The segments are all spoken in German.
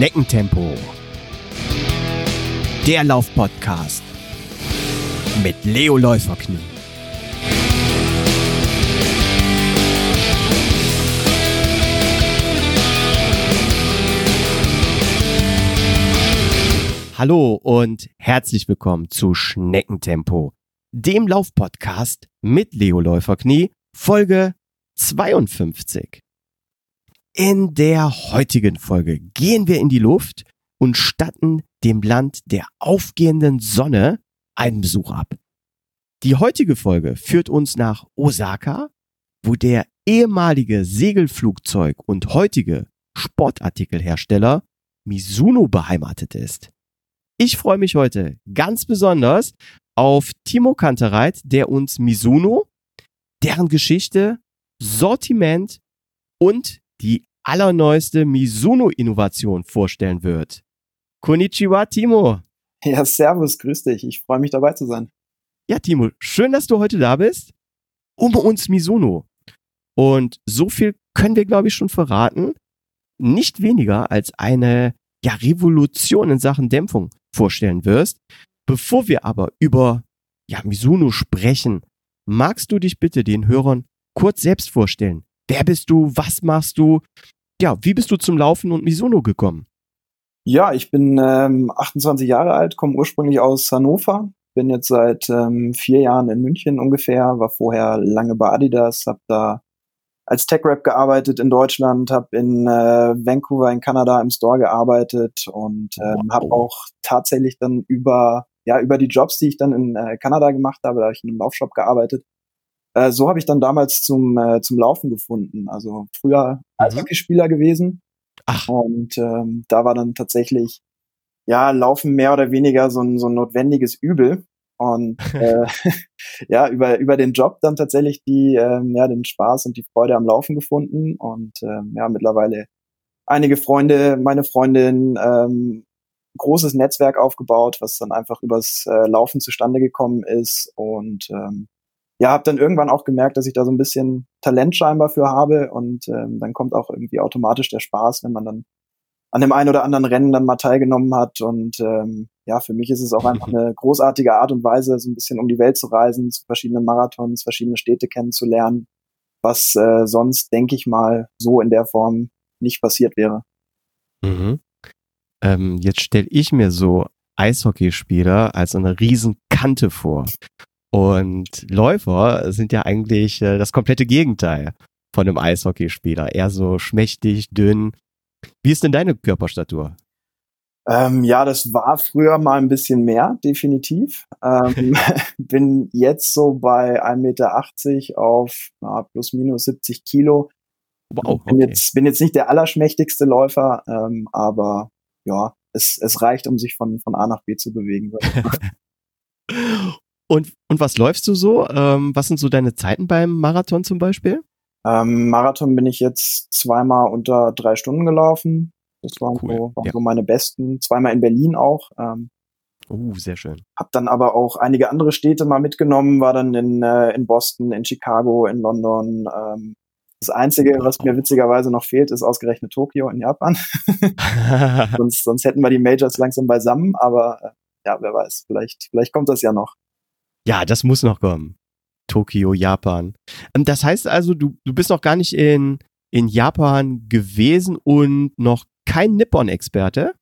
Schneckentempo. Der Laufpodcast mit Leo Läuferknie. Hallo und herzlich willkommen zu Schneckentempo, dem Laufpodcast mit Leo Läuferknie, Folge 52. In der heutigen Folge gehen wir in die Luft und statten dem Land der aufgehenden Sonne einen Besuch ab. Die heutige Folge führt uns nach Osaka, wo der ehemalige Segelflugzeug und heutige Sportartikelhersteller Mizuno beheimatet ist. Ich freue mich heute ganz besonders auf Timo Kantereit, der uns Mizuno, deren Geschichte, Sortiment und die allerneueste Mizuno-Innovation vorstellen wird. Konnichiwa, Timo. Ja, servus, grüß dich. Ich freue mich dabei zu sein. Ja, Timo, schön, dass du heute da bist. Um uns Mizuno. Und so viel können wir, glaube ich, schon verraten. Nicht weniger als eine ja, Revolution in Sachen Dämpfung vorstellen wirst. Bevor wir aber über ja, Mizuno sprechen, magst du dich bitte den Hörern kurz selbst vorstellen? Wer bist du? Was machst du? Ja, wie bist du zum Laufen und Misono gekommen? Ja, ich bin ähm, 28 Jahre alt, komme ursprünglich aus Hannover, bin jetzt seit ähm, vier Jahren in München ungefähr, war vorher lange bei Adidas, habe da als Tech-Rap gearbeitet in Deutschland, habe in äh, Vancouver in Kanada im Store gearbeitet und ähm, habe auch tatsächlich dann über ja über die Jobs, die ich dann in äh, Kanada gemacht habe, da habe ich in einem Laufshop gearbeitet, äh, so habe ich dann damals zum, äh, zum Laufen gefunden. Also früher als mhm. Hockeyspieler gewesen. Ach. Und ähm, da war dann tatsächlich, ja, Laufen mehr oder weniger so ein, so ein notwendiges Übel. Und äh, ja, über, über den Job dann tatsächlich die, ähm, ja, den Spaß und die Freude am Laufen gefunden. Und ähm, ja, mittlerweile einige Freunde, meine Freundin, ähm, großes Netzwerk aufgebaut, was dann einfach übers äh, Laufen zustande gekommen ist. Und ähm, ja, habe dann irgendwann auch gemerkt, dass ich da so ein bisschen Talent scheinbar für habe und ähm, dann kommt auch irgendwie automatisch der Spaß, wenn man dann an dem einen oder anderen Rennen dann mal teilgenommen hat und ähm, ja, für mich ist es auch einfach eine großartige Art und Weise, so ein bisschen um die Welt zu reisen, zu verschiedenen Marathons, verschiedene Städte kennenzulernen, was äh, sonst, denke ich mal, so in der Form nicht passiert wäre. Mhm. Ähm, jetzt stelle ich mir so Eishockeyspieler als eine Riesenkante vor. Und Läufer sind ja eigentlich äh, das komplette Gegenteil von einem Eishockeyspieler. Eher so schmächtig, dünn. Wie ist denn deine Körperstatur? Ähm, ja, das war früher mal ein bisschen mehr, definitiv. Ähm, bin jetzt so bei 1,80 Meter auf na, plus minus 70 Kilo. Wow, okay. bin, jetzt, bin jetzt nicht der allerschmächtigste Läufer, ähm, aber ja, es, es reicht, um sich von, von A nach B zu bewegen. Und, und was läufst du so? Ähm, was sind so deine Zeiten beim Marathon zum Beispiel? Ähm, Marathon bin ich jetzt zweimal unter drei Stunden gelaufen. Das waren, cool. so, waren ja. so meine besten. Zweimal in Berlin auch. Ähm, uh, sehr schön. Hab dann aber auch einige andere Städte mal mitgenommen, war dann in, äh, in Boston, in Chicago, in London. Ähm, das Einzige, was mir witzigerweise noch fehlt, ist ausgerechnet Tokio in Japan. sonst, sonst hätten wir die Majors langsam beisammen, aber äh, ja, wer weiß, vielleicht, vielleicht kommt das ja noch. Ja, das muss noch kommen. Tokio, Japan. Ähm, das heißt also, du, du bist noch gar nicht in, in Japan gewesen und noch kein Nippon-Experte?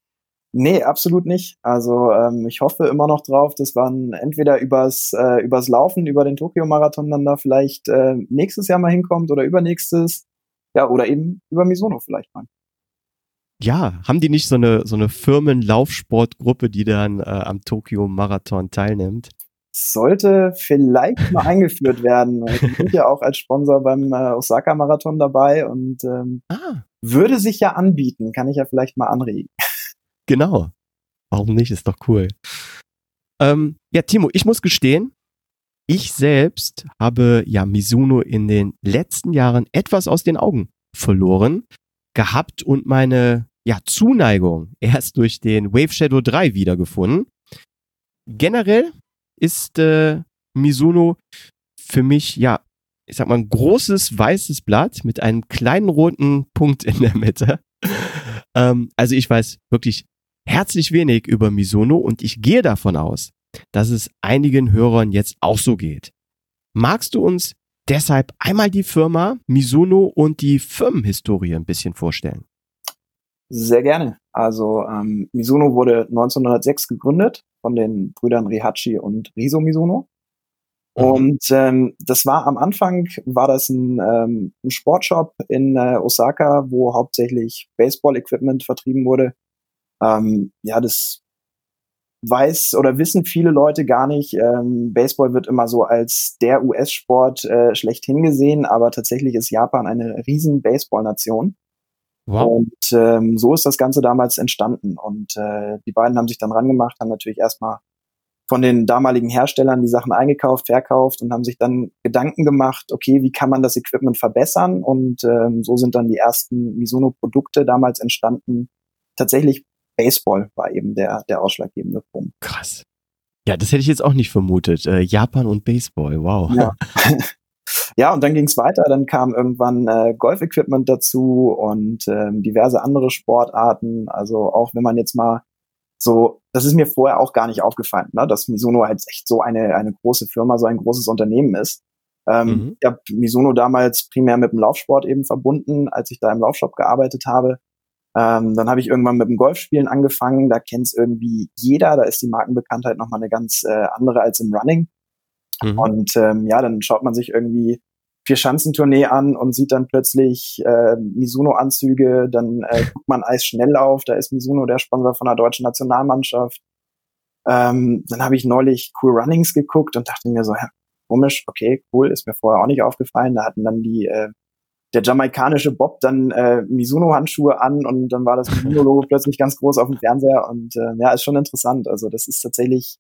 Nee, absolut nicht. Also ähm, ich hoffe immer noch drauf, dass man entweder übers, äh, übers Laufen, über den Tokio-Marathon dann da vielleicht äh, nächstes Jahr mal hinkommt oder übernächstes. Ja, oder eben über Misono vielleicht mal. Ja, haben die nicht so eine, so eine Firmenlaufsportgruppe, die dann äh, am Tokio-Marathon teilnimmt? Sollte vielleicht mal eingeführt werden. Wir sind ja auch als Sponsor beim äh, Osaka-Marathon dabei und ähm, ah. würde sich ja anbieten, kann ich ja vielleicht mal anregen. Genau. Warum nicht? Ist doch cool. Ähm, ja, Timo, ich muss gestehen, ich selbst habe ja Mizuno in den letzten Jahren etwas aus den Augen verloren gehabt und meine ja, Zuneigung erst durch den Wave Shadow 3 wiedergefunden. Generell ist äh, Mizuno für mich, ja, ich sag mal, ein großes weißes Blatt mit einem kleinen roten Punkt in der Mitte. Ähm, also ich weiß wirklich herzlich wenig über Misono und ich gehe davon aus, dass es einigen Hörern jetzt auch so geht. Magst du uns deshalb einmal die Firma Misono und die Firmenhistorie ein bisschen vorstellen? Sehr gerne. Also ähm, Misono wurde 1906 gegründet von den Brüdern Rihachi und Riso Misono. Mhm. Und ähm, das war am Anfang, war das ein, ähm, ein Sportshop in äh, Osaka, wo hauptsächlich Baseball-Equipment vertrieben wurde. Ähm, ja, das weiß oder wissen viele Leute gar nicht. Ähm, Baseball wird immer so als der US-Sport äh, schlechthin gesehen, aber tatsächlich ist Japan eine riesen Baseball-Nation. Wow. Und ähm, so ist das Ganze damals entstanden. Und äh, die beiden haben sich dann rangemacht, haben natürlich erstmal von den damaligen Herstellern die Sachen eingekauft, verkauft und haben sich dann Gedanken gemacht, okay, wie kann man das Equipment verbessern? Und ähm, so sind dann die ersten Misono-Produkte damals entstanden. Tatsächlich Baseball war eben der, der ausschlaggebende Punkt. Krass. Ja, das hätte ich jetzt auch nicht vermutet. Äh, Japan und Baseball, wow. Ja. ja, und dann ging es weiter. Dann kam irgendwann äh, Golf-Equipment dazu und ähm, diverse andere Sportarten. Also auch wenn man jetzt mal so, das ist mir vorher auch gar nicht aufgefallen, ne, dass Misono halt echt so eine, eine große Firma, so ein großes Unternehmen ist. Ähm, mhm. Ich habe Misono damals primär mit dem Laufsport eben verbunden, als ich da im Laufshop gearbeitet habe. Ähm, dann habe ich irgendwann mit dem Golfspielen angefangen. Da kennt es irgendwie jeder. Da ist die Markenbekanntheit nochmal eine ganz äh, andere als im Running. Mhm. Und ähm, ja, dann schaut man sich irgendwie vier Schanzentournee an und sieht dann plötzlich äh, Mizuno-Anzüge. Dann äh, guckt man Eisschnelllauf. Da ist Mizuno der Sponsor von der deutschen Nationalmannschaft. Ähm, dann habe ich neulich Cool Runnings geguckt und dachte mir so, ja, komisch, okay, cool, ist mir vorher auch nicht aufgefallen. Da hatten dann die äh, der jamaikanische Bob dann äh, Mizuno-Handschuhe an und dann war das Mizuno-Logo plötzlich ganz groß auf dem Fernseher und äh, ja, ist schon interessant. Also das ist tatsächlich,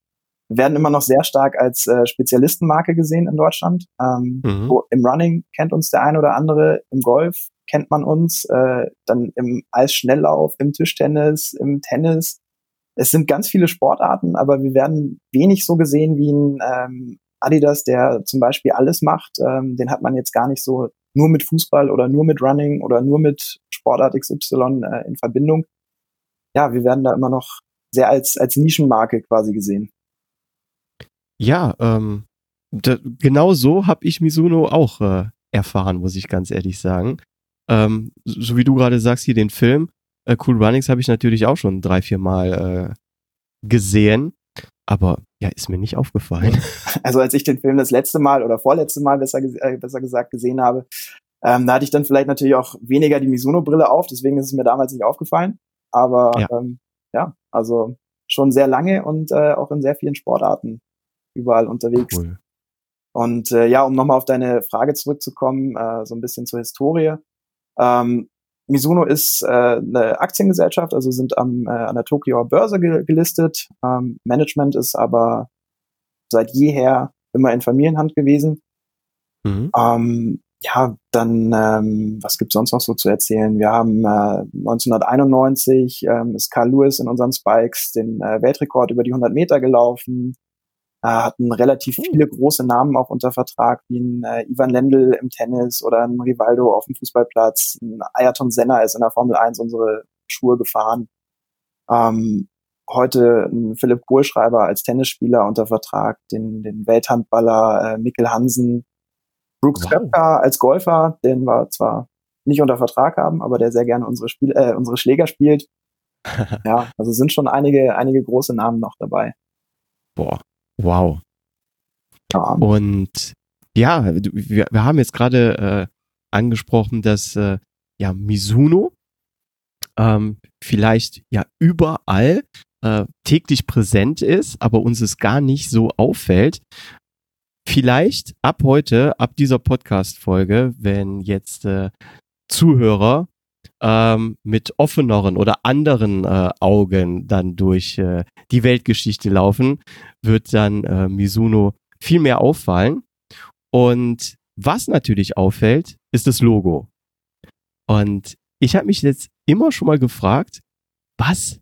werden immer noch sehr stark als äh, Spezialistenmarke gesehen in Deutschland. Ähm, mhm. wo, Im Running kennt uns der ein oder andere, im Golf kennt man uns, äh, dann im Eisschnelllauf, im Tischtennis, im Tennis. Es sind ganz viele Sportarten, aber wir werden wenig so gesehen wie ein ähm, Adidas, der zum Beispiel alles macht. Ähm, den hat man jetzt gar nicht so nur mit Fußball oder nur mit Running oder nur mit Sportart XY äh, in Verbindung. Ja, wir werden da immer noch sehr als, als Nischenmarke quasi gesehen. Ja, ähm, da, genau so habe ich Mizuno auch äh, erfahren, muss ich ganz ehrlich sagen. Ähm, so wie du gerade sagst, hier den Film, äh, Cool Runnings habe ich natürlich auch schon drei, vier Mal äh, gesehen. Aber ja, ist mir nicht aufgefallen. Also als ich den Film das letzte Mal oder vorletzte Mal besser, äh, besser gesagt gesehen habe, ähm, da hatte ich dann vielleicht natürlich auch weniger die Mizuno-Brille auf, deswegen ist es mir damals nicht aufgefallen. Aber ja, ähm, ja also schon sehr lange und äh, auch in sehr vielen Sportarten überall unterwegs. Cool. Und äh, ja, um nochmal auf deine Frage zurückzukommen, äh, so ein bisschen zur Historie. Ähm, Mizuno ist äh, eine Aktiengesellschaft, also sind am, äh, an der Tokio Börse ge gelistet. Ähm, Management ist aber seit jeher immer in Familienhand gewesen. Mhm. Ähm, ja, dann, ähm, was gibt's sonst noch so zu erzählen? Wir haben äh, 1991 ähm, ist Carl Lewis in unseren Spikes den äh, Weltrekord über die 100 Meter gelaufen hatten relativ hm. viele große Namen auch unter Vertrag, wie ein äh, Ivan Lendl im Tennis oder ein Rivaldo auf dem Fußballplatz. Ein Ayrton Senna ist in der Formel 1 unsere Schuhe gefahren. Ähm, heute ein Philipp Kohlschreiber als Tennisspieler unter Vertrag, den, den Welthandballer äh, Mikkel Hansen, Brooks wow. Köpker als Golfer, den wir zwar nicht unter Vertrag haben, aber der sehr gerne unsere, Spiel äh, unsere Schläger spielt. ja, also sind schon einige, einige große Namen noch dabei. Boah, Wow. Und ja, wir, wir haben jetzt gerade äh, angesprochen, dass äh, ja Mizuno ähm, vielleicht ja überall äh, täglich präsent ist, aber uns es gar nicht so auffällt. Vielleicht ab heute, ab dieser Podcast-Folge, wenn jetzt äh, Zuhörer ähm, mit offeneren oder anderen äh, Augen dann durch äh, die Weltgeschichte laufen, wird dann äh, Mizuno viel mehr auffallen. Und was natürlich auffällt, ist das Logo. Und ich habe mich jetzt immer schon mal gefragt, was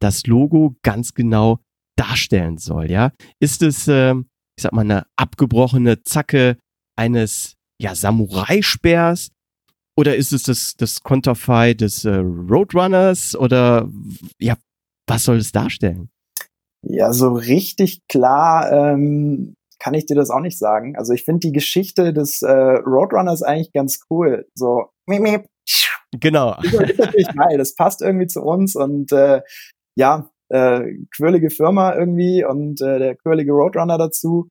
das Logo ganz genau darstellen soll. Ja, ist es, äh, ich sag mal, eine abgebrochene Zacke eines ja Samurai-Speers Oder ist es das, das Konterfei des äh, Roadrunners? Oder ja, was soll es darstellen? Ja, so richtig klar ähm, kann ich dir das auch nicht sagen. Also ich finde die Geschichte des äh, Roadrunners eigentlich ganz cool. So, miep, miep. Genau. Das ist natürlich geil. Das passt irgendwie zu uns und äh, ja, äh, quirlige Firma irgendwie und äh, der quirlige Roadrunner dazu.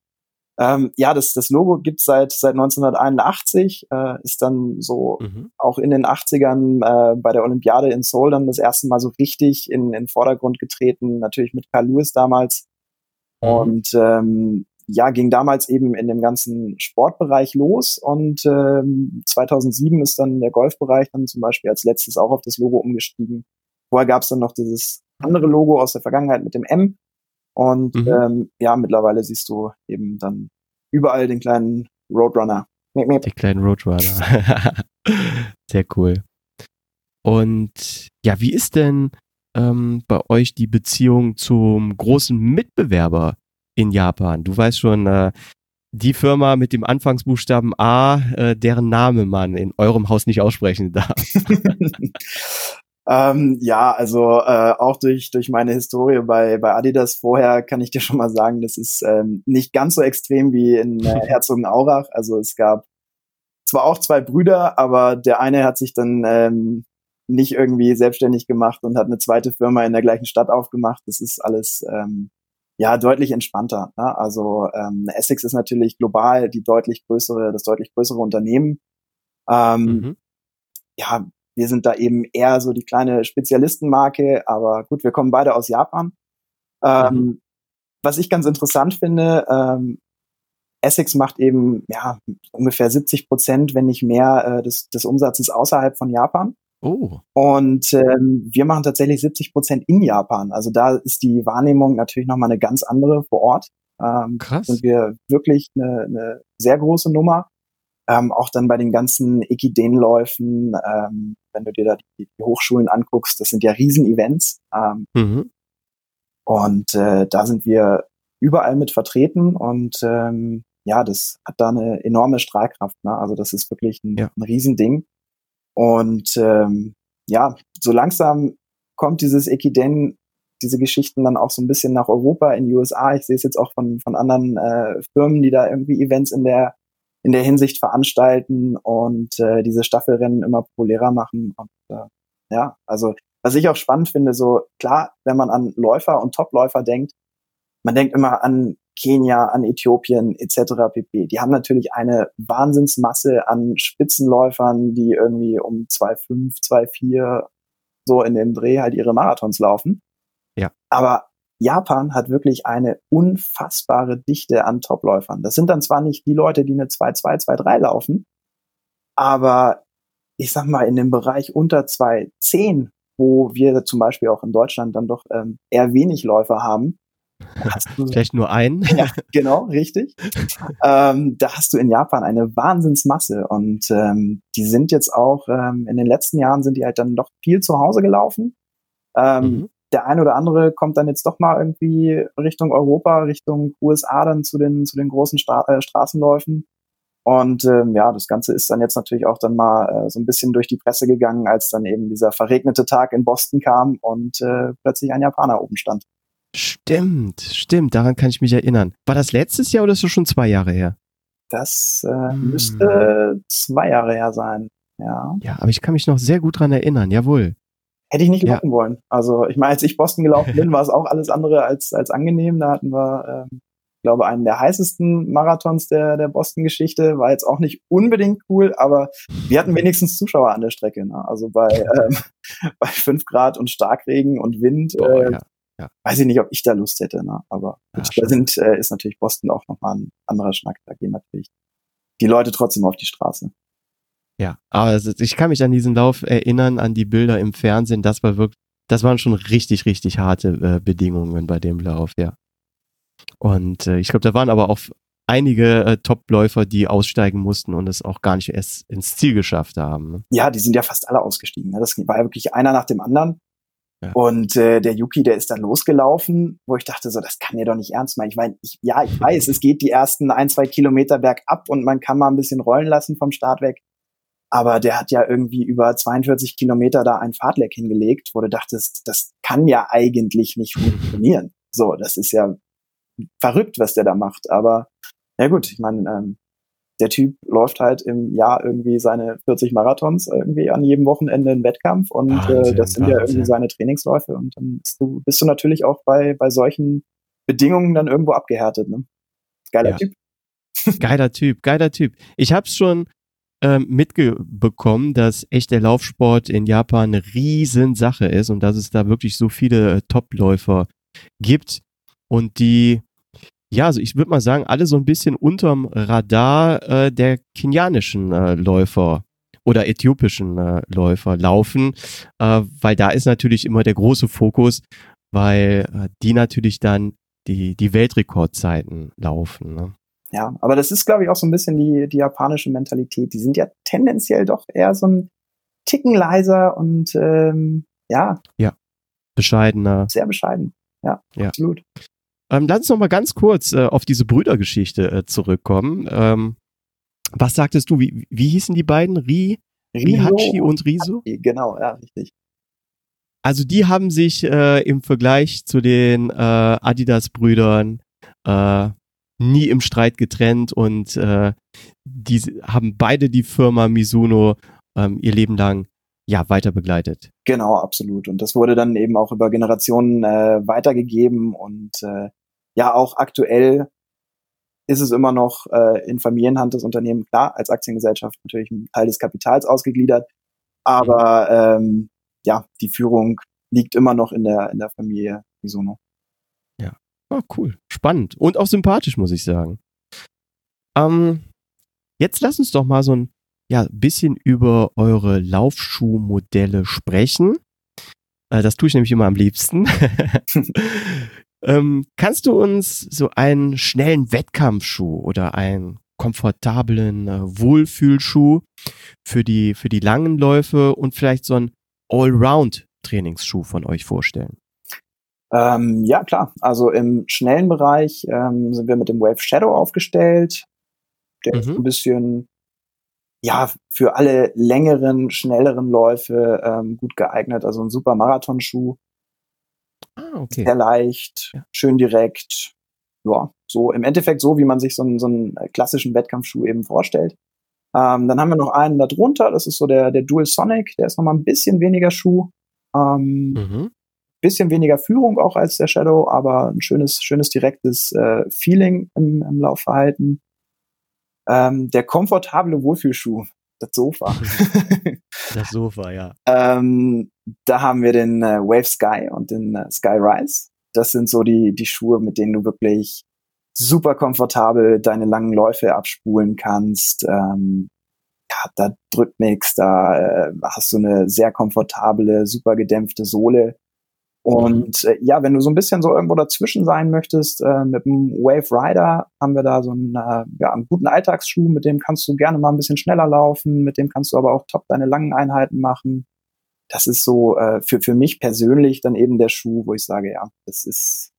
Ähm, ja, das, das Logo gibt's seit, seit 1981, äh, ist dann so mhm. auch in den 80ern äh, bei der Olympiade in Seoul dann das erste Mal so richtig in den Vordergrund getreten, natürlich mit Carl Lewis damals. Mhm. Und ähm, ja, ging damals eben in dem ganzen Sportbereich los und ähm, 2007 ist dann der Golfbereich dann zum Beispiel als letztes auch auf das Logo umgestiegen. Vorher gab's dann noch dieses andere Logo aus der Vergangenheit mit dem M und mhm. ähm, ja, mittlerweile siehst du eben dann überall den kleinen Roadrunner. Die kleinen Roadrunner. Sehr cool. Und ja, wie ist denn ähm, bei euch die Beziehung zum großen Mitbewerber in Japan? Du weißt schon, äh, die Firma mit dem Anfangsbuchstaben A, äh, deren Name man in eurem Haus nicht aussprechen darf. Ähm, ja, also äh, auch durch, durch meine Historie bei, bei Adidas vorher kann ich dir schon mal sagen, das ist ähm, nicht ganz so extrem wie in äh, Herzogenaurach. Also es gab zwar auch zwei Brüder, aber der eine hat sich dann ähm, nicht irgendwie selbstständig gemacht und hat eine zweite Firma in der gleichen Stadt aufgemacht. Das ist alles ähm, ja deutlich entspannter. Ne? Also ähm, Essex ist natürlich global die deutlich größere, das deutlich größere Unternehmen. Ähm, mhm. Ja, wir sind da eben eher so die kleine Spezialistenmarke, aber gut, wir kommen beide aus Japan. Ähm, mhm. Was ich ganz interessant finde, ähm, Essex macht eben ja ungefähr 70 Prozent, wenn nicht mehr, äh, des, des Umsatzes außerhalb von Japan. Oh. Und ähm, wir machen tatsächlich 70 Prozent in Japan. Also da ist die Wahrnehmung natürlich nochmal eine ganz andere vor Ort. Ähm, Krass. Sind wir wirklich eine, eine sehr große Nummer. Ähm, auch dann bei den ganzen Ekidenläufen, ähm, wenn du dir da die, die, Hochschulen anguckst, das sind ja Riesen-Events. Ähm, mhm. Und äh, da sind wir überall mit vertreten und ähm, ja, das hat da eine enorme Strahlkraft. Ne? Also das ist wirklich ein, ja. ein Riesending. Und ähm, ja, so langsam kommt dieses Ekiden, diese Geschichten dann auch so ein bisschen nach Europa, in die USA. Ich sehe es jetzt auch von, von anderen äh, Firmen, die da irgendwie Events in der in der Hinsicht veranstalten und äh, diese Staffelrennen immer populärer machen. Und äh, ja, also was ich auch spannend finde, so klar, wenn man an Läufer und Topläufer denkt, man denkt immer an Kenia, an Äthiopien etc. pp. Die haben natürlich eine Wahnsinnsmasse an Spitzenläufern, die irgendwie um 2,5, 2,4 so in dem Dreh halt ihre Marathons laufen. Ja. Aber Japan hat wirklich eine unfassbare Dichte an Topläufern. Das sind dann zwar nicht die Leute, die eine 2-2, 2-3 laufen, aber ich sag mal, in dem Bereich unter 2-10, wo wir zum Beispiel auch in Deutschland dann doch ähm, eher wenig Läufer haben. Du, Vielleicht nur einen. ja, genau, richtig. ähm, da hast du in Japan eine Wahnsinnsmasse und ähm, die sind jetzt auch, ähm, in den letzten Jahren sind die halt dann doch viel zu Hause gelaufen. Ähm, mhm der ein oder andere kommt dann jetzt doch mal irgendwie Richtung Europa, Richtung USA dann zu den, zu den großen Stra äh, Straßenläufen. Und ähm, ja, das Ganze ist dann jetzt natürlich auch dann mal äh, so ein bisschen durch die Presse gegangen, als dann eben dieser verregnete Tag in Boston kam und äh, plötzlich ein Japaner oben stand. Stimmt, stimmt, daran kann ich mich erinnern. War das letztes Jahr oder ist das schon zwei Jahre her? Das äh, hm. müsste zwei Jahre her sein, ja. Ja, aber ich kann mich noch sehr gut dran erinnern, jawohl. Hätte ich nicht laufen ja. wollen. Also ich meine, als ich Boston gelaufen bin, war es auch alles andere als, als angenehm. Da hatten wir, ähm, glaube einen der heißesten Marathons der, der Boston-Geschichte. War jetzt auch nicht unbedingt cool, aber wir hatten wenigstens Zuschauer an der Strecke. Ne? Also bei, ähm, bei fünf Grad und Starkregen und Wind. Boah, äh, ja. Ja. Weiß ich nicht, ob ich da Lust hätte, ne? aber ja, da sind, äh, ist natürlich Boston auch nochmal ein anderer Schnack. Da gehen natürlich die Leute trotzdem auf die Straße. Ja, aber ich kann mich an diesen Lauf erinnern, an die Bilder im Fernsehen. Das war wirklich, das waren schon richtig, richtig harte äh, Bedingungen bei dem Lauf, ja. Und äh, ich glaube, da waren aber auch einige äh, Topläufer, die aussteigen mussten und es auch gar nicht erst ins Ziel geschafft haben. Ne? Ja, die sind ja fast alle ausgestiegen. Ne? Das war ja wirklich einer nach dem anderen. Ja. Und äh, der Yuki, der ist dann losgelaufen, wo ich dachte so, das kann ihr doch nicht ernst meinen. Ich meine, ich, ja, ich weiß, es geht die ersten ein, zwei Kilometer bergab und man kann mal ein bisschen rollen lassen vom Start weg. Aber der hat ja irgendwie über 42 Kilometer da ein Fahrtleck hingelegt, wo du dachtest, das kann ja eigentlich nicht funktionieren. So, das ist ja verrückt, was der da macht. Aber ja gut, ich meine, ähm, der Typ läuft halt im Jahr irgendwie seine 40 Marathons irgendwie an jedem Wochenende in Wettkampf und Wahnsinn, äh, das sind Wahnsinn. ja irgendwie seine Trainingsläufe und dann bist du, bist du natürlich auch bei, bei solchen Bedingungen dann irgendwo abgehärtet. Ne? Geiler ja. Typ. Geiler Typ, geiler Typ. Ich habe schon ähm, mitbekommen, dass echt der Laufsport in Japan eine Riesensache ist und dass es da wirklich so viele äh, Topläufer gibt und die ja, also ich würde mal sagen, alle so ein bisschen unterm Radar äh, der kenianischen äh, Läufer oder äthiopischen äh, Läufer laufen, äh, weil da ist natürlich immer der große Fokus, weil äh, die natürlich dann die, die Weltrekordzeiten laufen. Ne? Ja, aber das ist, glaube ich, auch so ein bisschen die, die japanische Mentalität. Die sind ja tendenziell doch eher so ein Ticken leiser und ähm, ja. Ja, bescheidener. Sehr bescheiden. Ja, ja. absolut. Ähm, lass uns noch mal ganz kurz äh, auf diese Brüdergeschichte äh, zurückkommen. Ähm, was sagtest du, wie, wie hießen die beiden? Ri, Rihachi und Riso? Genau, ja, richtig. Also die haben sich äh, im Vergleich zu den äh, Adidas-Brüdern äh, nie im Streit getrennt und äh, die haben beide die Firma Mizuno ähm, ihr Leben lang ja weiter begleitet. Genau, absolut. Und das wurde dann eben auch über Generationen äh, weitergegeben und äh, ja auch aktuell ist es immer noch äh, in Familienhand das Unternehmen klar als Aktiengesellschaft natürlich ein Teil des Kapitals ausgegliedert, aber ähm, ja die Führung liegt immer noch in der in der Familie Misono. Ja, oh, cool, spannend und auch sympathisch muss ich sagen. Ähm, jetzt lass uns doch mal so ein ja, bisschen über eure Laufschuhmodelle sprechen. Äh, das tue ich nämlich immer am liebsten. ähm, kannst du uns so einen schnellen Wettkampfschuh oder einen komfortablen äh, Wohlfühlschuh für die, für die langen Läufe und vielleicht so einen Allround-Trainingsschuh von euch vorstellen? Ähm, ja, klar. Also im schnellen Bereich ähm, sind wir mit dem Wave Shadow aufgestellt. Der mhm. ist ein bisschen ja, für alle längeren, schnelleren Läufe ähm, gut geeignet. Also ein super Marathonschuh. Ah, okay. Sehr leicht, ja. schön direkt. Ja, so im Endeffekt so, wie man sich so einen, so einen klassischen Wettkampfschuh eben vorstellt. Ähm, dann haben wir noch einen da drunter, das ist so der, der Dual Sonic, der ist nochmal ein bisschen weniger Schuh. Ähm, mhm. Bisschen weniger Führung auch als der Shadow, aber ein schönes, schönes direktes äh, Feeling im, im Laufverhalten. Ähm, der komfortable Wohlfühlschuh, das Sofa. das Sofa, ja. ähm, da haben wir den äh, Wave Sky und den äh, Sky Rise. Das sind so die, die Schuhe, mit denen du wirklich super komfortabel deine langen Läufe abspulen kannst. Ähm, ja, da drückt nichts, da äh, hast du eine sehr komfortable, super gedämpfte Sohle. Und äh, ja, wenn du so ein bisschen so irgendwo dazwischen sein möchtest, äh, mit dem Wave Rider haben wir da so einen, äh, ja, einen guten Alltagsschuh, mit dem kannst du gerne mal ein bisschen schneller laufen, mit dem kannst du aber auch top deine langen Einheiten machen. Das ist so äh, für, für mich persönlich dann eben der Schuh, wo ich sage, ja, das ist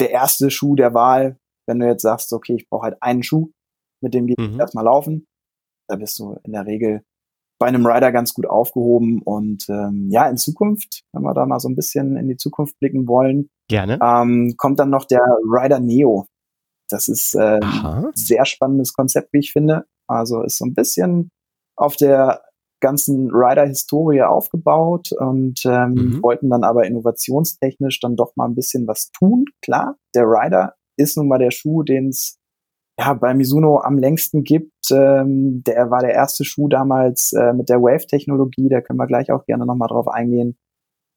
der erste Schuh der Wahl, wenn du jetzt sagst, okay, ich brauche halt einen Schuh, mit dem geht mhm. erstmal laufen. Da bist du in der Regel bei einem Rider ganz gut aufgehoben. Und ähm, ja, in Zukunft, wenn wir da mal so ein bisschen in die Zukunft blicken wollen, gerne, ähm, kommt dann noch der Rider Neo. Das ist äh, ein sehr spannendes Konzept, wie ich finde. Also ist so ein bisschen auf der ganzen Rider-Historie aufgebaut und ähm, mhm. wollten dann aber innovationstechnisch dann doch mal ein bisschen was tun. Klar, der Rider ist nun mal der Schuh, den es ja, bei Mizuno am längsten gibt. Ähm, der war der erste Schuh damals äh, mit der Wave-Technologie, da können wir gleich auch gerne nochmal drauf eingehen.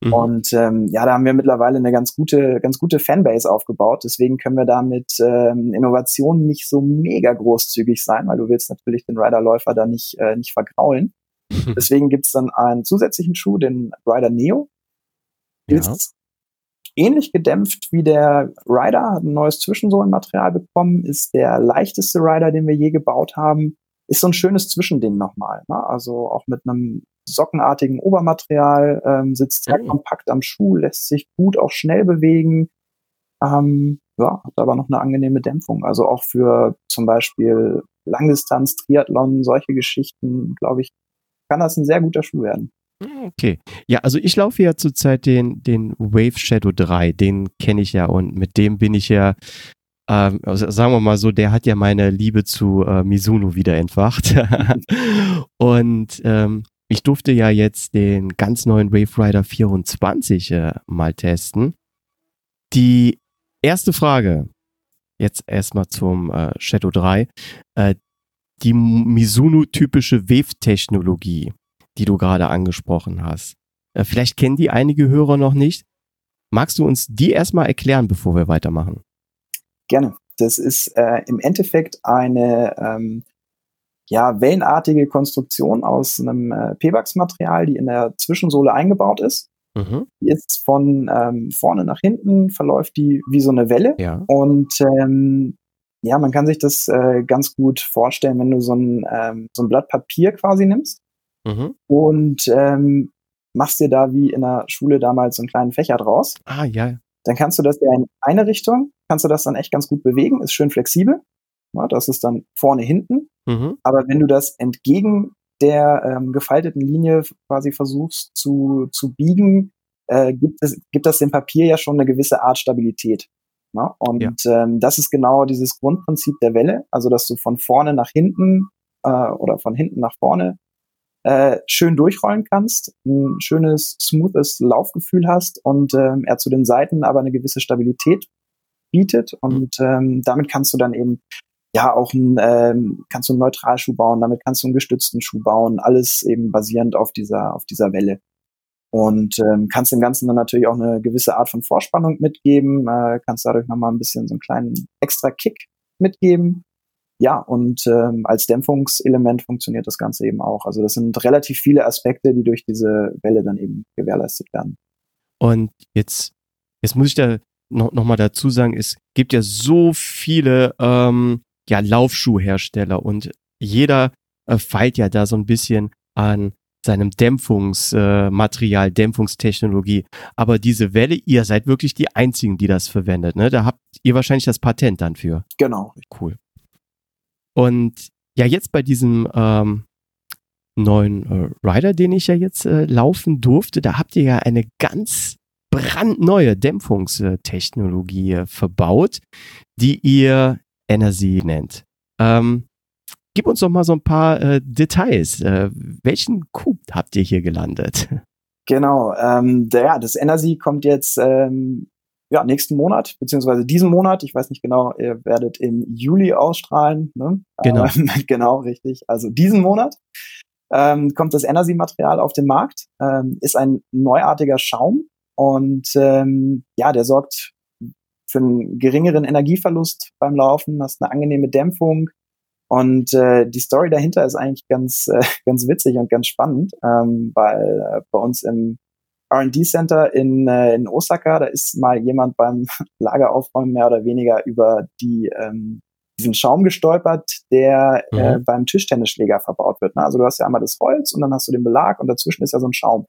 Mhm. Und ähm, ja, da haben wir mittlerweile eine ganz gute, ganz gute Fanbase aufgebaut. Deswegen können wir da mit ähm, Innovationen nicht so mega großzügig sein, weil du willst natürlich den Rider-Läufer da nicht, äh, nicht vergraulen. Deswegen gibt's dann einen zusätzlichen Schuh, den Rider Neo. Ja. Ist ähnlich gedämpft wie der Rider, hat ein neues Zwischensohlenmaterial bekommen, ist der leichteste Rider, den wir je gebaut haben. Ist so ein schönes Zwischending nochmal. Ne? Also auch mit einem sockenartigen Obermaterial, ähm, sitzt sehr mhm. kompakt am Schuh, lässt sich gut auch schnell bewegen. Ähm, ja, hat aber noch eine angenehme Dämpfung. Also auch für zum Beispiel Langdistanz, Triathlon, solche Geschichten, glaube ich, kann das ein sehr guter Schuh werden. Okay. Ja, also ich laufe ja zurzeit den, den Wave Shadow 3, den kenne ich ja und mit dem bin ich ja, ähm, also sagen wir mal so, der hat ja meine Liebe zu äh, Mizuno wieder entfacht. und ähm, ich durfte ja jetzt den ganz neuen Wave Rider 24 äh, mal testen. Die erste Frage, jetzt erstmal zum äh, Shadow 3. Äh, die Mizuno-typische Wave-Technologie, die du gerade angesprochen hast. Äh, vielleicht kennen die einige Hörer noch nicht. Magst du uns die erstmal erklären, bevor wir weitermachen? Gerne. Das ist äh, im Endeffekt eine ähm, ja, wellenartige Konstruktion aus einem äh, Pebax-Material, die in der Zwischensohle eingebaut ist. Mhm. Die ist von ähm, vorne nach hinten, verläuft die wie so eine Welle. Ja. Und ähm, ja, man kann sich das äh, ganz gut vorstellen, wenn du so ein, ähm, so ein Blatt Papier quasi nimmst mhm. und ähm, machst dir da wie in der Schule damals so einen kleinen Fächer draus. Ah, ja. Dann kannst du das ja in eine Richtung, kannst du das dann echt ganz gut bewegen, ist schön flexibel. Ja, das ist dann vorne, hinten. Mhm. Aber wenn du das entgegen der ähm, gefalteten Linie quasi versuchst zu, zu biegen, äh, gibt, es, gibt das dem Papier ja schon eine gewisse Art Stabilität. Ne? Und ja. ähm, das ist genau dieses Grundprinzip der Welle, also dass du von vorne nach hinten äh, oder von hinten nach vorne äh, schön durchrollen kannst, ein schönes, smoothes Laufgefühl hast und ähm, er zu den Seiten aber eine gewisse Stabilität bietet. Und ähm, damit kannst du dann eben ja auch ein, ähm, kannst du einen Neutralschuh bauen, damit kannst du einen gestützten Schuh bauen, alles eben basierend auf dieser, auf dieser Welle. Und ähm, kannst dem Ganzen dann natürlich auch eine gewisse Art von Vorspannung mitgeben, äh, kannst dadurch nochmal ein bisschen so einen kleinen extra Kick mitgeben. Ja, und ähm, als Dämpfungselement funktioniert das Ganze eben auch. Also das sind relativ viele Aspekte, die durch diese Welle dann eben gewährleistet werden. Und jetzt, jetzt muss ich da noch, noch mal dazu sagen, es gibt ja so viele ähm, ja, Laufschuhhersteller und jeder äh, feilt ja da so ein bisschen an seinem Dämpfungsmaterial, äh, Dämpfungstechnologie. Aber diese Welle, ihr seid wirklich die Einzigen, die das verwendet. Ne? Da habt ihr wahrscheinlich das Patent dann für. Genau. Cool. Und ja, jetzt bei diesem ähm, neuen äh, Rider, den ich ja jetzt äh, laufen durfte, da habt ihr ja eine ganz brandneue Dämpfungstechnologie äh, verbaut, die ihr Energy nennt. Ähm, gib uns doch mal so ein paar äh, Details. Äh, welchen Coup habt ihr hier gelandet? Genau, ähm, ja, das Energy kommt jetzt ähm, ja, nächsten Monat, beziehungsweise diesen Monat. Ich weiß nicht genau, ihr werdet im Juli ausstrahlen. Ne? Genau. Ähm, genau, richtig. Also diesen Monat ähm, kommt das Energy-Material auf den Markt. Ähm, ist ein neuartiger Schaum und ähm, ja, der sorgt für einen geringeren Energieverlust beim Laufen, hast eine angenehme Dämpfung. Und äh, die Story dahinter ist eigentlich ganz, äh, ganz witzig und ganz spannend, ähm, weil äh, bei uns im R&D Center in, äh, in Osaka, da ist mal jemand beim Lageraufräumen mehr oder weniger über die ähm, diesen Schaum gestolpert, der äh, mhm. äh, beim Tischtennisschläger verbaut wird. Ne? Also du hast ja einmal das Holz und dann hast du den Belag und dazwischen ist ja so ein Schaum.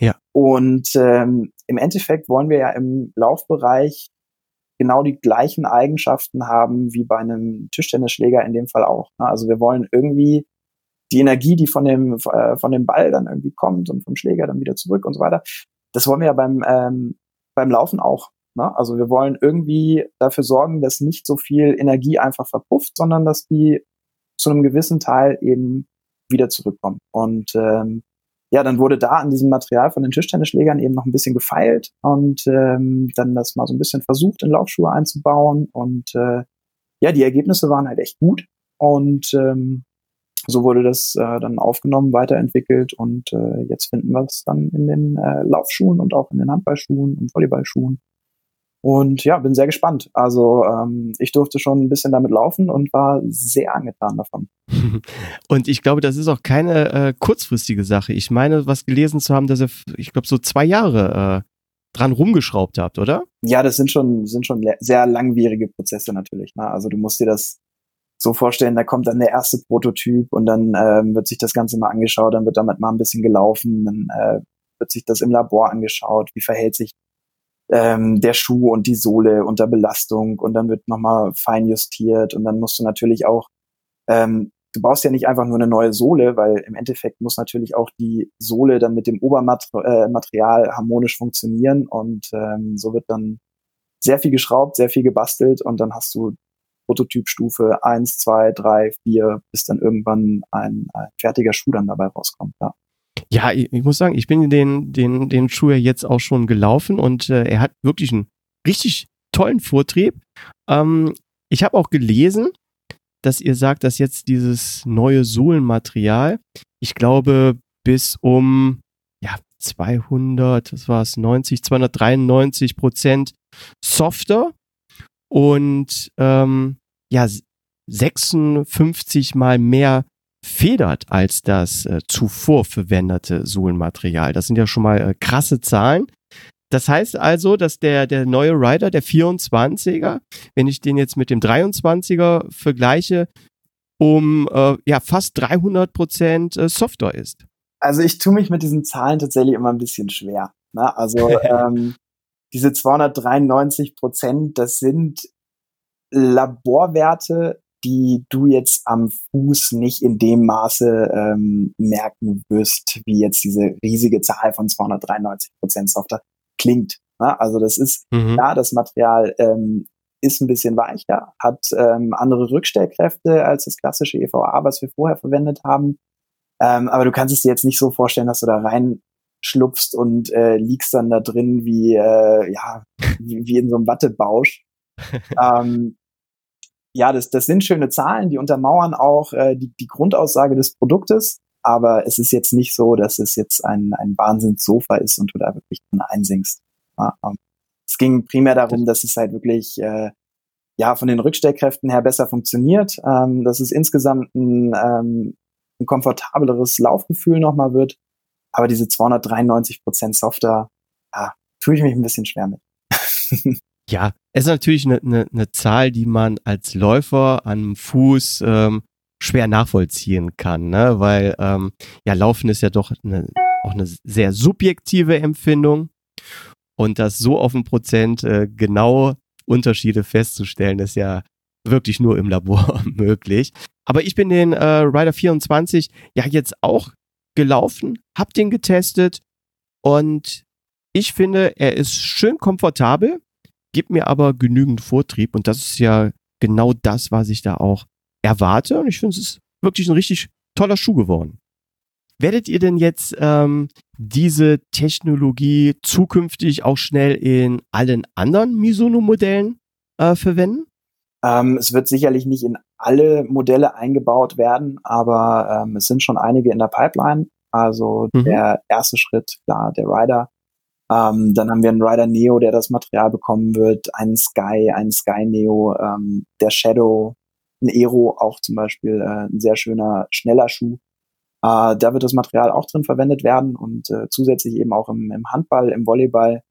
Ja. Und ähm, im Endeffekt wollen wir ja im Laufbereich genau die gleichen Eigenschaften haben wie bei einem Tischtennisschläger in dem Fall auch. Ne? Also wir wollen irgendwie die Energie, die von dem, äh, von dem Ball dann irgendwie kommt und vom Schläger dann wieder zurück und so weiter, das wollen wir ja beim, ähm, beim Laufen auch. Ne? Also wir wollen irgendwie dafür sorgen, dass nicht so viel Energie einfach verpufft, sondern dass die zu einem gewissen Teil eben wieder zurückkommt. Und ähm, ja, dann wurde da an diesem Material von den Tischtennisschlägern eben noch ein bisschen gefeilt und ähm, dann das mal so ein bisschen versucht, in Laufschuhe einzubauen. Und äh, ja, die Ergebnisse waren halt echt gut. Und ähm, so wurde das äh, dann aufgenommen, weiterentwickelt und äh, jetzt finden wir es dann in den äh, Laufschuhen und auch in den Handballschuhen und Volleyballschuhen. Und ja, bin sehr gespannt. Also ähm, ich durfte schon ein bisschen damit laufen und war sehr angetan davon. Und ich glaube, das ist auch keine äh, kurzfristige Sache. Ich meine, was gelesen zu haben, dass ihr, ich glaube, so zwei Jahre äh, dran rumgeschraubt habt, oder? Ja, das sind schon, sind schon sehr langwierige Prozesse natürlich. Ne? Also du musst dir das so vorstellen, da kommt dann der erste Prototyp und dann ähm, wird sich das Ganze mal angeschaut, dann wird damit mal ein bisschen gelaufen, dann äh, wird sich das im Labor angeschaut, wie verhält sich ähm, der Schuh und die Sohle unter Belastung und dann wird nochmal fein justiert und dann musst du natürlich auch, ähm, du baust ja nicht einfach nur eine neue Sohle, weil im Endeffekt muss natürlich auch die Sohle dann mit dem Obermaterial äh, harmonisch funktionieren und ähm, so wird dann sehr viel geschraubt, sehr viel gebastelt und dann hast du Prototypstufe eins, zwei, drei, vier, bis dann irgendwann ein, ein fertiger Schuh dann dabei rauskommt. Ja. Ja, ich, ich muss sagen, ich bin den, den, den Schuh ja jetzt auch schon gelaufen und äh, er hat wirklich einen richtig tollen Vortrieb. Ähm, ich habe auch gelesen, dass ihr sagt, dass jetzt dieses neue Sohlenmaterial, ich glaube, bis um ja, 200, das war es, 90, 293 Prozent softer und ähm, ja, 56 mal mehr federt als das äh, zuvor verwendete Sohlenmaterial. Das sind ja schon mal äh, krasse Zahlen. Das heißt also, dass der, der neue Rider, der 24er, wenn ich den jetzt mit dem 23er vergleiche, um äh, ja fast 300 Prozent äh, softer ist. Also ich tue mich mit diesen Zahlen tatsächlich immer ein bisschen schwer. Ne? Also ähm, diese 293 Prozent, das sind Laborwerte, die du jetzt am Fuß nicht in dem Maße ähm, merken wirst, wie jetzt diese riesige Zahl von 293 Prozent Software klingt. Ne? Also das ist, mhm. ja, das Material ähm, ist ein bisschen weicher, hat ähm, andere Rückstellkräfte als das klassische EVA, was wir vorher verwendet haben. Ähm, aber du kannst es dir jetzt nicht so vorstellen, dass du da reinschlupfst und äh, liegst dann da drin wie, äh, ja, wie, wie in so einem Wattebausch. ähm, ja, das, das sind schöne Zahlen, die untermauern auch äh, die, die Grundaussage des Produktes, aber es ist jetzt nicht so, dass es jetzt ein, ein Wahnsinnssofa ist und du da wirklich drin einsinkst. Ja, ähm, es ging primär darum, dass es halt wirklich äh, ja von den Rückstellkräften her besser funktioniert, ähm, dass es insgesamt ein, ähm, ein komfortableres Laufgefühl nochmal wird. Aber diese 293 Prozent Softer, ja, tue ich mich ein bisschen schwer mit. Ja, es ist natürlich eine, eine, eine Zahl, die man als Läufer am Fuß ähm, schwer nachvollziehen kann, ne? weil ähm, ja Laufen ist ja doch eine, auch eine sehr subjektive Empfindung und das so auf ein Prozent äh, genau Unterschiede festzustellen, ist ja wirklich nur im Labor möglich. Aber ich bin den äh, Rider 24 ja jetzt auch gelaufen, hab den getestet und ich finde, er ist schön komfortabel gibt mir aber genügend Vortrieb und das ist ja genau das, was ich da auch erwarte und ich finde, es ist wirklich ein richtig toller Schuh geworden. Werdet ihr denn jetzt ähm, diese Technologie zukünftig auch schnell in allen anderen Misono-Modellen äh, verwenden? Ähm, es wird sicherlich nicht in alle Modelle eingebaut werden, aber ähm, es sind schon einige in der Pipeline. Also mhm. der erste Schritt, klar, der Rider ähm, dann haben wir einen Rider Neo, der das Material bekommen wird, einen Sky, einen Sky Neo, ähm, der Shadow, ein Aero auch zum Beispiel, äh, ein sehr schöner, schneller Schuh. Äh, da wird das Material auch drin verwendet werden und äh, zusätzlich eben auch im, im Handball, im Volleyball.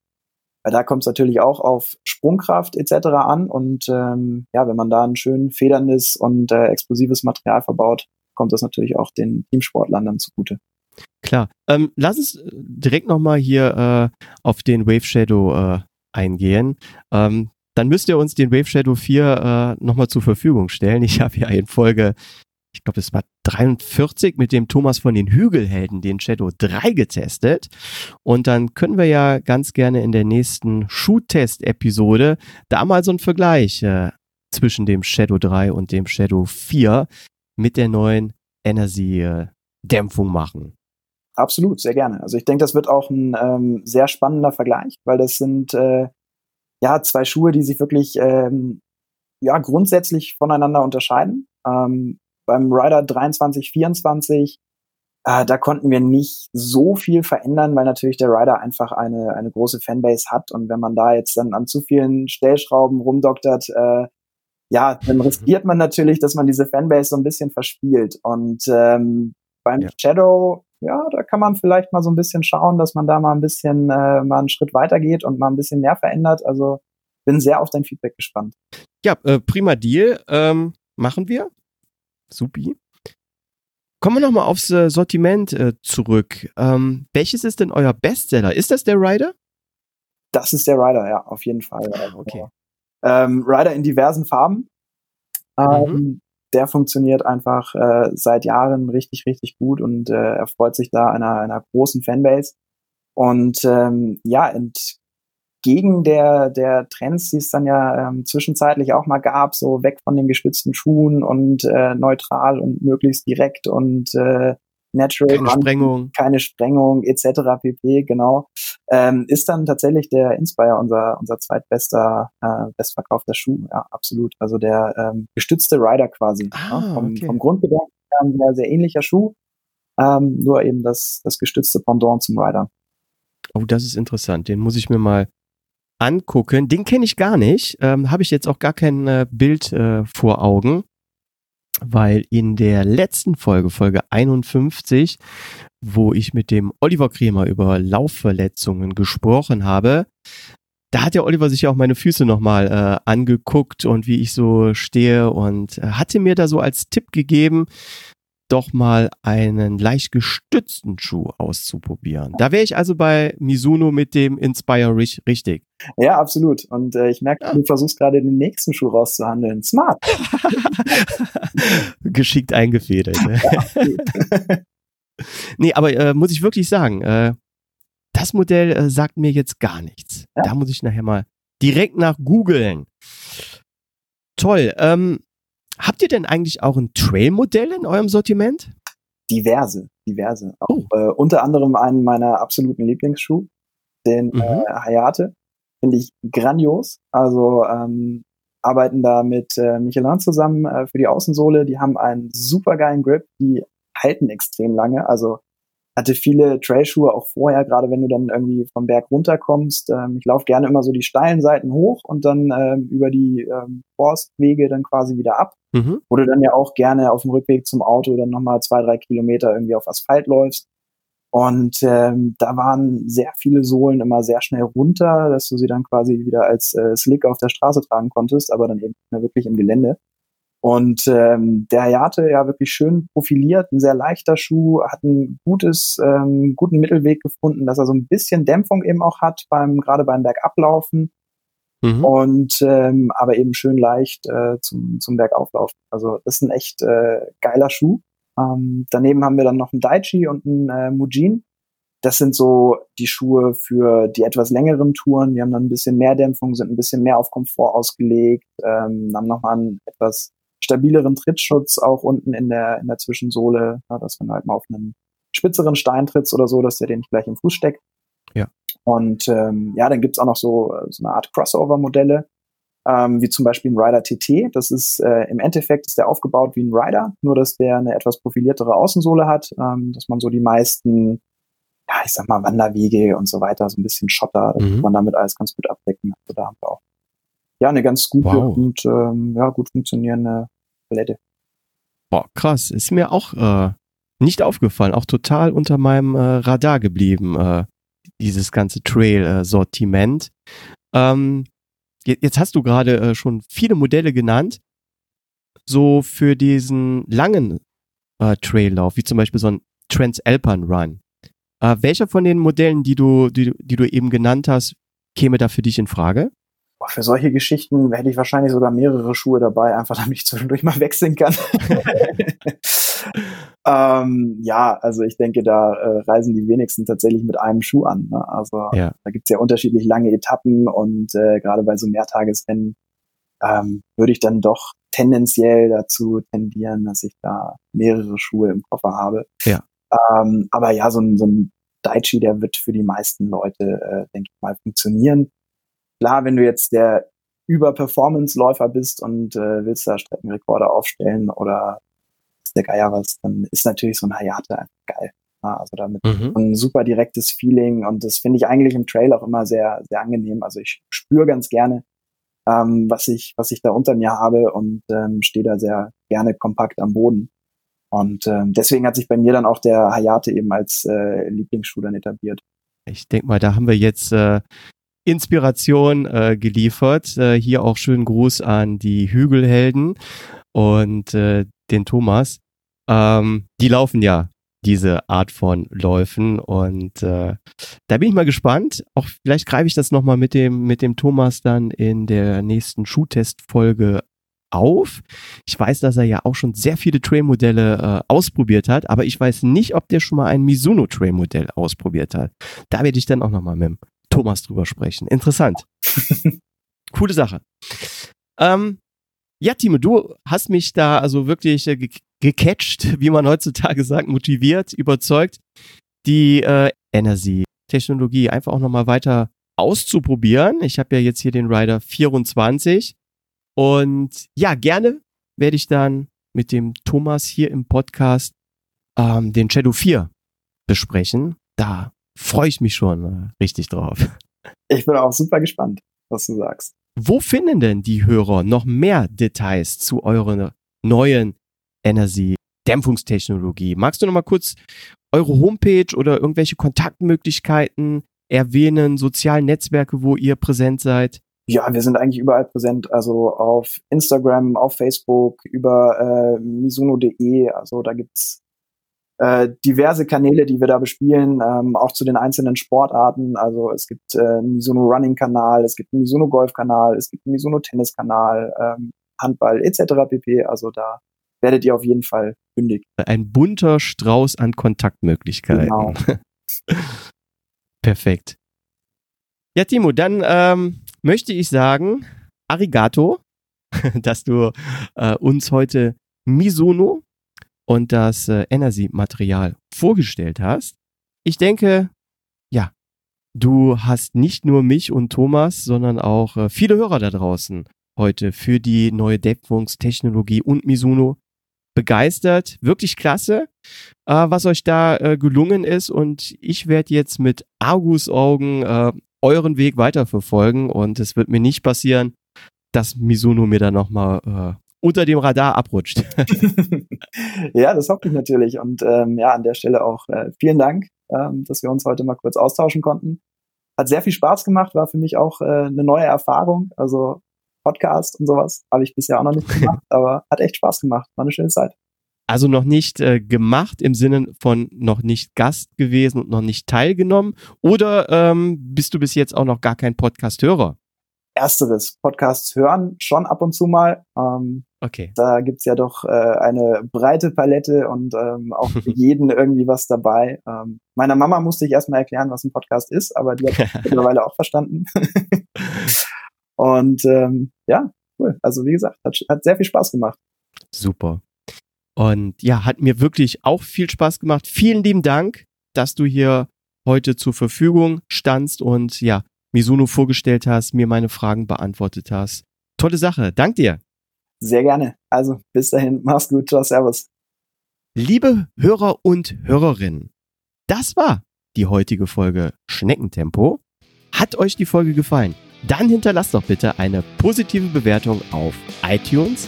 Weil da kommt es natürlich auch auf Sprungkraft etc. an und ähm, ja, wenn man da ein schön federndes und äh, explosives Material verbaut, kommt das natürlich auch den Teamsportlern dann zugute. Klar. Ähm, lass uns äh, direkt nochmal hier äh, auf den Wave Shadow äh, eingehen. Ähm, dann müsst ihr uns den Wave Shadow 4 äh, nochmal zur Verfügung stellen. Ich habe ja in Folge, ich glaube, es war 43 mit dem Thomas von den Hügelhelden den Shadow 3 getestet. Und dann können wir ja ganz gerne in der nächsten Schuhtest-Episode da mal so einen Vergleich äh, zwischen dem Shadow 3 und dem Shadow 4 mit der neuen Energy-Dämpfung machen. Absolut, sehr gerne. Also ich denke, das wird auch ein ähm, sehr spannender Vergleich, weil das sind äh, ja zwei Schuhe, die sich wirklich ähm, ja grundsätzlich voneinander unterscheiden. Ähm, beim Rider 23, 24 äh, da konnten wir nicht so viel verändern, weil natürlich der Rider einfach eine, eine große Fanbase hat. Und wenn man da jetzt dann an zu vielen Stellschrauben rumdoktert, äh, ja, dann riskiert man natürlich, dass man diese Fanbase so ein bisschen verspielt. Und ähm, beim ja. Shadow ja, da kann man vielleicht mal so ein bisschen schauen, dass man da mal ein bisschen äh, mal einen Schritt weiter geht und mal ein bisschen mehr verändert. Also bin sehr auf dein Feedback gespannt. Ja, äh, prima Deal. Ähm, machen wir. Supi. Kommen wir nochmal aufs äh, Sortiment äh, zurück. Ähm, welches ist denn euer Bestseller? Ist das der Rider? Das ist der Rider, ja, auf jeden Fall. Ah, okay. Ähm, Rider in diversen Farben. Ähm, mhm. Der funktioniert einfach äh, seit Jahren richtig, richtig gut und äh, erfreut sich da einer, einer großen Fanbase. Und ähm, ja, ent, gegen der, der Trends, die es dann ja ähm, zwischenzeitlich auch mal gab, so weg von den gestützten Schuhen und äh, neutral und möglichst direkt und äh, natural. Keine Run, Sprengung. Keine Sprengung etc. pp, genau. Ähm, ist dann tatsächlich der Inspire unser, unser zweitbester, äh, bestverkaufter Schuh, ja, absolut. Also der ähm, gestützte Rider quasi. Ah, ja, vom, okay. vom Grundgedanken ein sehr, sehr ähnlicher Schuh, ähm, nur eben das, das gestützte Pendant zum Rider. Oh, das ist interessant. Den muss ich mir mal angucken. Den kenne ich gar nicht. Ähm, Habe ich jetzt auch gar kein äh, Bild äh, vor Augen, weil in der letzten Folge, Folge 51, wo ich mit dem Oliver Kremer über Laufverletzungen gesprochen habe, da hat der Oliver sich ja auch meine Füße nochmal äh, angeguckt und wie ich so stehe und äh, hatte mir da so als Tipp gegeben, doch mal einen leicht gestützten Schuh auszuprobieren. Da wäre ich also bei Mizuno mit dem Inspire richtig. Ja, absolut. Und äh, ich merke, ja. du versuchst gerade den nächsten Schuh rauszuhandeln. Smart. Geschickt eingefädelt. Ne? Ja, nee, aber äh, muss ich wirklich sagen, äh, das Modell äh, sagt mir jetzt gar nichts. Ja. Da muss ich nachher mal direkt nach googeln. Toll. Ähm, Habt ihr denn eigentlich auch ein Trail-Modell in eurem Sortiment? Diverse, diverse. Auch, oh. äh, unter anderem einen meiner absoluten Lieblingsschuh, den mhm. äh, Hayate. Finde ich grandios. Also ähm, arbeiten da mit äh, Michelin zusammen äh, für die Außensohle. Die haben einen super geilen Grip, die halten extrem lange. Also hatte viele Trailschuhe auch vorher, gerade wenn du dann irgendwie vom Berg runterkommst. Ähm, ich laufe gerne immer so die steilen Seiten hoch und dann ähm, über die ähm, Forstwege dann quasi wieder ab. Mhm. Wo du dann ja auch gerne auf dem Rückweg zum Auto dann nochmal zwei, drei Kilometer irgendwie auf Asphalt läufst. Und ähm, da waren sehr viele Sohlen immer sehr schnell runter, dass du sie dann quasi wieder als äh, Slick auf der Straße tragen konntest, aber dann eben nicht mehr wirklich im Gelände. Und ähm, der Hayate ja wirklich schön profiliert, ein sehr leichter Schuh, hat ein gutes, ähm, guten Mittelweg gefunden, dass er so ein bisschen Dämpfung eben auch hat beim gerade beim Bergablaufen mhm. und ähm, aber eben schön leicht äh, zum zum Bergauflaufen. Also das ist ein echt äh, geiler Schuh. Ähm, daneben haben wir dann noch einen Daichi und einen äh, Mujin. Das sind so die Schuhe für die etwas längeren Touren. Die haben dann ein bisschen mehr Dämpfung, sind ein bisschen mehr auf Komfort ausgelegt, ähm, haben nochmal einen etwas stabileren Trittschutz auch unten in der, in der Zwischensohle, ja, dass wenn du halt mal auf einen spitzeren Stein trittst oder so, dass der den nicht gleich im Fuß steckt. Ja. Und ähm, ja, dann gibt's auch noch so, so eine Art Crossover-Modelle, ähm, wie zum Beispiel ein Rider TT. Das ist äh, im Endeffekt ist der aufgebaut wie ein Rider, nur dass der eine etwas profiliertere Außensohle hat, ähm, dass man so die meisten, ja, ich sag mal, Wanderwege und so weiter, so ein bisschen Schotter, mhm. kann man damit alles ganz gut abdecken. Also da haben wir auch ja eine ganz gute wow. und ähm, ja, gut funktionierende Palette. Boah, krass. Ist mir auch äh, nicht aufgefallen, auch total unter meinem äh, Radar geblieben, äh, dieses ganze Trail-Sortiment. Ähm, jetzt hast du gerade äh, schon viele Modelle genannt. So für diesen langen äh, Traillauf, wie zum Beispiel so ein Transalpine Run. Äh, welcher von den Modellen, die du, die, die du eben genannt hast, käme da für dich in Frage? Boah, für solche Geschichten hätte ich wahrscheinlich sogar mehrere Schuhe dabei, einfach damit ich zwischendurch mal wechseln kann. ähm, ja, also ich denke, da äh, reisen die wenigsten tatsächlich mit einem Schuh an. Ne? Also ja. da gibt's ja unterschiedlich lange Etappen und äh, gerade bei so Mehrtagesrennen ähm, würde ich dann doch tendenziell dazu tendieren, dass ich da mehrere Schuhe im Koffer habe. Ja. Ähm, aber ja, so ein, so ein Daichi, der wird für die meisten Leute, äh, denke ich mal, funktionieren. Klar, wenn du jetzt der Über-Performance-Läufer bist und äh, willst da Streckenrekorde aufstellen oder ist der Geier was, dann ist natürlich so ein Hayate einfach geil. Ja, also damit mhm. ein super direktes Feeling und das finde ich eigentlich im Trail auch immer sehr, sehr angenehm. Also ich spüre ganz gerne, ähm, was ich, was ich da unter mir habe und ähm, stehe da sehr gerne kompakt am Boden. Und ähm, deswegen hat sich bei mir dann auch der Hayate eben als äh, Lieblingsschuh dann etabliert. Ich denke mal, da haben wir jetzt äh, Inspiration äh, geliefert. Äh, hier auch schönen Gruß an die Hügelhelden und äh, den Thomas. Ähm, die laufen ja diese Art von Läufen. Und äh, da bin ich mal gespannt. Auch vielleicht greife ich das nochmal mit dem, mit dem Thomas dann in der nächsten Schuhtest-Folge auf. Ich weiß, dass er ja auch schon sehr viele Trail-Modelle äh, ausprobiert hat, aber ich weiß nicht, ob der schon mal ein Mizuno Trail-Modell ausprobiert hat. Da werde ich dann auch nochmal mit Thomas drüber sprechen. Interessant. Coole Sache. Ähm, ja, Timo, du hast mich da also wirklich äh, gecatcht, wie man heutzutage sagt, motiviert, überzeugt, die äh, Energy-Technologie einfach auch nochmal weiter auszuprobieren. Ich habe ja jetzt hier den Rider 24 und ja, gerne werde ich dann mit dem Thomas hier im Podcast ähm, den Shadow 4 besprechen. Da freue ich mich schon äh, richtig drauf. Ich bin auch super gespannt, was du sagst. Wo finden denn die Hörer noch mehr Details zu eurer neuen Energy-Dämpfungstechnologie? Magst du noch mal kurz eure Homepage oder irgendwelche Kontaktmöglichkeiten erwähnen, sozialen Netzwerke, wo ihr präsent seid? Ja, wir sind eigentlich überall präsent, also auf Instagram, auf Facebook, über äh, misuno.de, also da gibt's äh, diverse Kanäle, die wir da bespielen, ähm, auch zu den einzelnen Sportarten. Also es gibt äh, einen Mizuno Running Kanal, es gibt einen Mizuno Golf Kanal, es gibt einen Mizuno Tennis Kanal, ähm, Handball etc. pp. Also da werdet ihr auf jeden Fall fündig. Ein bunter Strauß an Kontaktmöglichkeiten. Genau. Perfekt. Ja, Timo, dann ähm, möchte ich sagen, arigato, dass du äh, uns heute Misono und das äh, Energy-Material vorgestellt hast. Ich denke, ja, du hast nicht nur mich und Thomas, sondern auch äh, viele Hörer da draußen heute für die neue Dämpfungstechnologie und Mizuno begeistert. Wirklich klasse, äh, was euch da äh, gelungen ist. Und ich werde jetzt mit Argusaugen äh, euren Weg weiterverfolgen. Und es wird mir nicht passieren, dass Mizuno mir da nochmal äh, unter dem Radar abrutscht. ja, das hoffe ich natürlich. Und ähm, ja, an der Stelle auch äh, vielen Dank, ähm, dass wir uns heute mal kurz austauschen konnten. Hat sehr viel Spaß gemacht, war für mich auch äh, eine neue Erfahrung. Also Podcast und sowas. Habe ich bisher auch noch nicht gemacht, aber hat echt Spaß gemacht. War eine schöne Zeit. Also noch nicht äh, gemacht im Sinne von noch nicht Gast gewesen und noch nicht teilgenommen? Oder ähm, bist du bis jetzt auch noch gar kein Podcast-Hörer? Ersteres, Podcasts hören schon ab und zu mal. Ähm, okay. Da gibt's ja doch äh, eine breite Palette und ähm, auch für jeden irgendwie was dabei. Ähm, meiner Mama musste ich erstmal erklären, was ein Podcast ist, aber die hat mittlerweile auch verstanden. Und ähm, ja, cool. Also wie gesagt, hat, hat sehr viel Spaß gemacht. Super. Und ja, hat mir wirklich auch viel Spaß gemacht. Vielen lieben Dank, dass du hier heute zur Verfügung standst und ja, Mizuno vorgestellt hast, mir meine Fragen beantwortet hast. Tolle Sache. Dank dir. Sehr gerne. Also bis dahin, mach's gut. Ciao, servus. Liebe Hörer und Hörerinnen, das war die heutige Folge Schneckentempo. Hat euch die Folge gefallen? dann hinterlasst doch bitte eine positive Bewertung auf iTunes,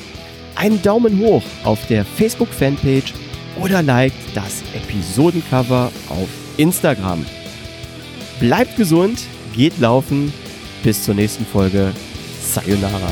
einen Daumen hoch auf der Facebook-Fanpage oder liked das Episodencover auf Instagram. Bleibt gesund, geht laufen. Bis zur nächsten Folge. Sayonara.